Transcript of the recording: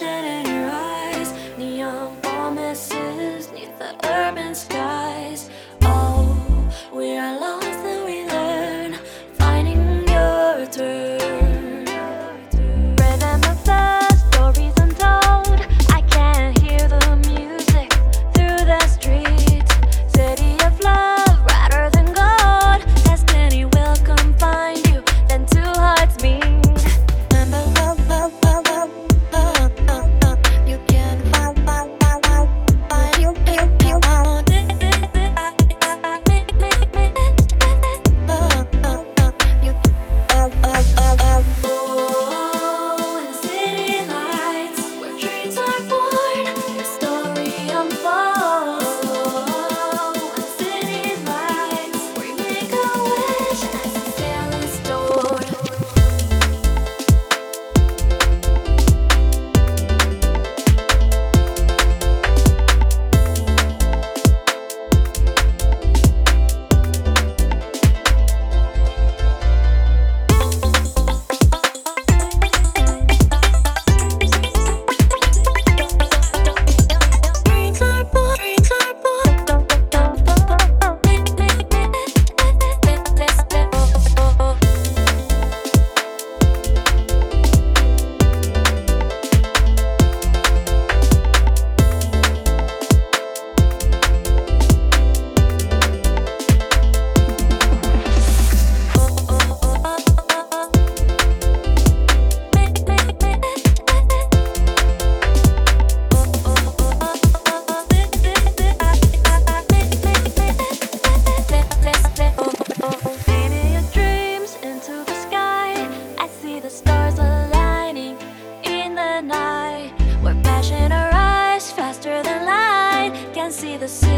passion the city